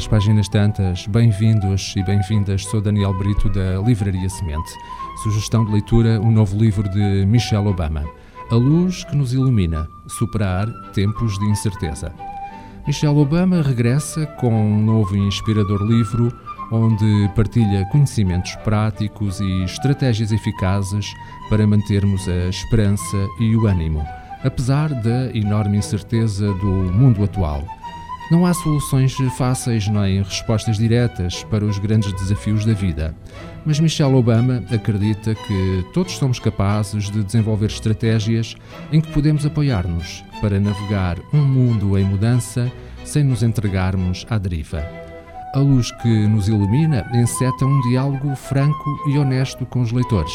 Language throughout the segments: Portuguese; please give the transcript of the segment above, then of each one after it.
às páginas tantas, bem-vindos e bem-vindas. Sou Daniel Brito da Livraria Semente. Sugestão de leitura: um novo livro de Michelle Obama. A luz que nos ilumina, superar tempos de incerteza. Michelle Obama regressa com um novo e inspirador livro onde partilha conhecimentos práticos e estratégias eficazes para mantermos a esperança e o ânimo, apesar da enorme incerteza do mundo atual. Não há soluções fáceis nem respostas diretas para os grandes desafios da vida, mas Michelle Obama acredita que todos somos capazes de desenvolver estratégias em que podemos apoiar-nos para navegar um mundo em mudança sem nos entregarmos à deriva. A luz que nos ilumina enceta um diálogo franco e honesto com os leitores,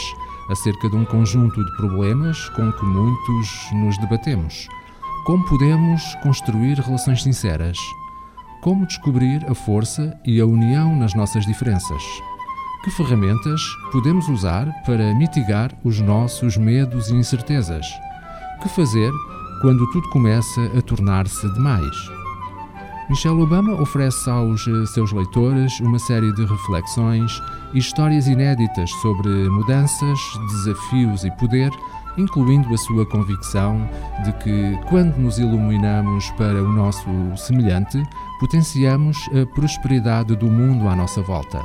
acerca de um conjunto de problemas com que muitos nos debatemos. Como podemos construir relações sinceras? Como descobrir a força e a união nas nossas diferenças? Que ferramentas podemos usar para mitigar os nossos medos e incertezas? Que fazer quando tudo começa a tornar-se demais? Michelle Obama oferece aos eh, seus leitores uma série de reflexões e histórias inéditas sobre mudanças, desafios e poder, incluindo a sua convicção de que, quando nos iluminamos para o nosso semelhante, potenciamos a prosperidade do mundo à nossa volta,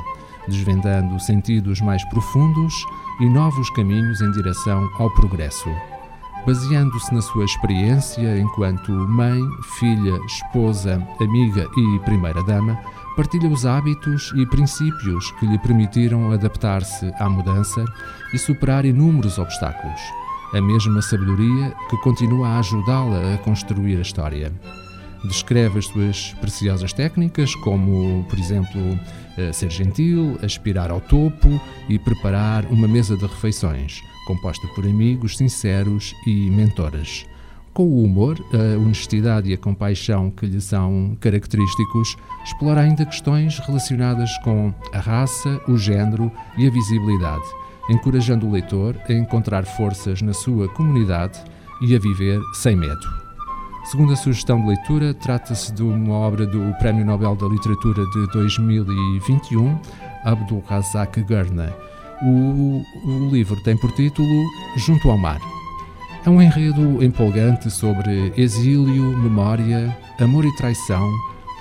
desvendando sentidos mais profundos e novos caminhos em direção ao progresso baseando-se na sua experiência enquanto mãe, filha, esposa, amiga e primeira-dama, partilha os hábitos e princípios que lhe permitiram adaptar-se à mudança e superar inúmeros obstáculos. A mesma sabedoria que continua a ajudá-la a construir a história. Descreve as suas preciosas técnicas, como, por exemplo, eh, ser gentil, aspirar ao topo e preparar uma mesa de refeições composta por amigos sinceros e mentoras. Com o humor, a honestidade e a compaixão que lhe são característicos, explora ainda questões relacionadas com a raça, o género e a visibilidade, encorajando o leitor a encontrar forças na sua comunidade e a viver sem medo. Segundo a sugestão de leitura, trata-se de uma obra do Prémio Nobel da Literatura de 2021, Abdul Razak Gurnah o, o livro tem por título Junto ao Mar. É um enredo empolgante sobre exílio, memória, amor e traição,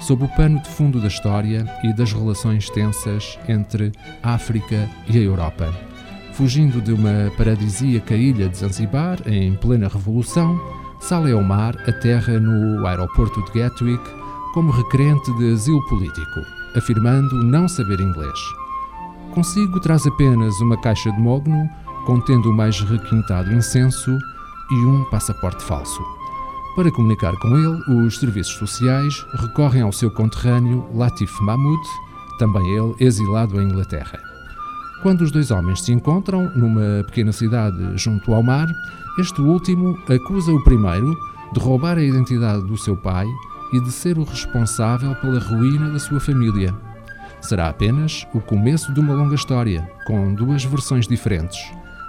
sob o pano de fundo da história e das relações tensas entre a África e a Europa. Fugindo de uma paradisíaca ilha de Zanzibar, em plena revolução, Saleh Omar aterra no aeroporto de Gatwick como requerente de asilo político, afirmando não saber inglês. Consigo traz apenas uma caixa de mogno contendo o mais requintado incenso e um passaporte falso. Para comunicar com ele, os serviços sociais recorrem ao seu conterrâneo Latif Mahmoud, também ele exilado em Inglaterra. Quando os dois homens se encontram numa pequena cidade junto ao mar, este último acusa o primeiro de roubar a identidade do seu pai e de ser o responsável pela ruína da sua família será apenas o começo de uma longa história, com duas versões diferentes,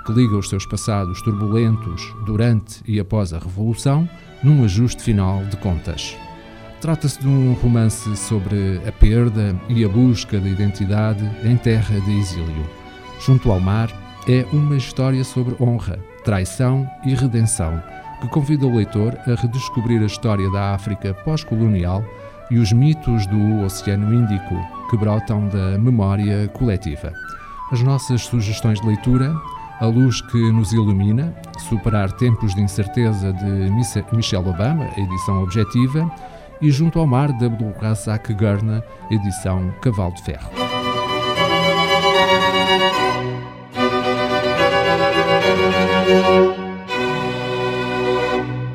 que liga os seus passados turbulentos durante e após a Revolução num ajuste final de contas. Trata-se de um romance sobre a perda e a busca da identidade em terra de exílio. Junto ao mar, é uma história sobre honra, traição e redenção, que convida o leitor a redescobrir a história da África pós-colonial e os mitos do Oceano Índico que brotam da memória coletiva. As nossas sugestões de leitura, A Luz que nos ilumina, Superar Tempos de Incerteza de Michelle Obama, edição objetiva, e Junto ao Mar de Abdulrazak Gurna, edição Cavalo de Ferro.